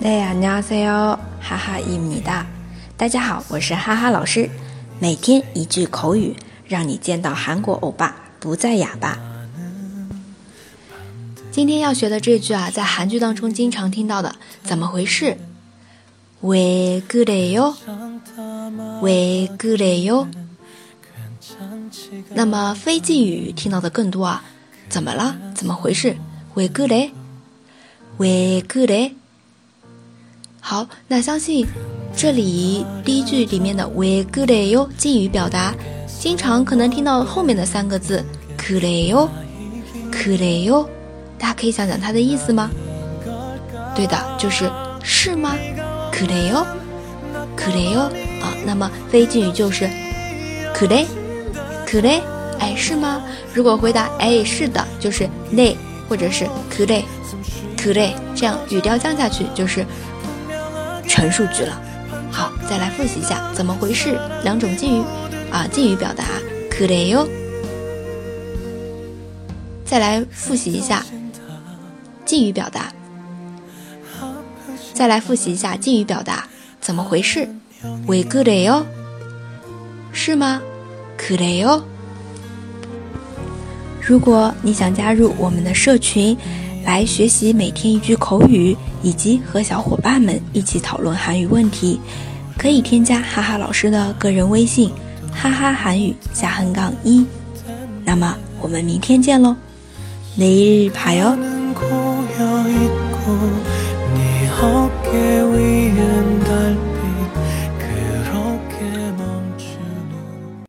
大家好，哈哈伊米哒。大家好，我是哈哈老师。每天一句口语，让你见到韩国欧巴不再哑巴。今天要学的这句啊，在韩剧当中经常听到的，怎么回事？왜그래 요？ 왜그래 요？ 那么非敬语听到的更多啊，怎么了？怎么回事？왜그 래？ 왜그 래？ 好，那相信这里第一句里面的 we good yo 敬语表达，经常可能听到后面的三个字 good yo，good yo，大家可以想想它的意思吗？对的，就是是吗？good yo，good yo 啊，那么非敬语就是 could，could，哎是吗？如果回答哎是的，就是 ne 或者是 could，could，这样语调降下去就是。陈述句了。好，再来复习一下怎么回事？两种敬语啊，敬语表达：could，再来复习一下敬语表达。再来复习一下敬语表达：怎么回事？we good 哟，是吗？could，如果你想加入我们的社群。来学习每天一句口语，以及和小伙伴们一起讨论韩语问题，可以添加哈哈老师的个人微信“哈哈韩语下横杠一”。那么我们明天见喽，내일봐 요。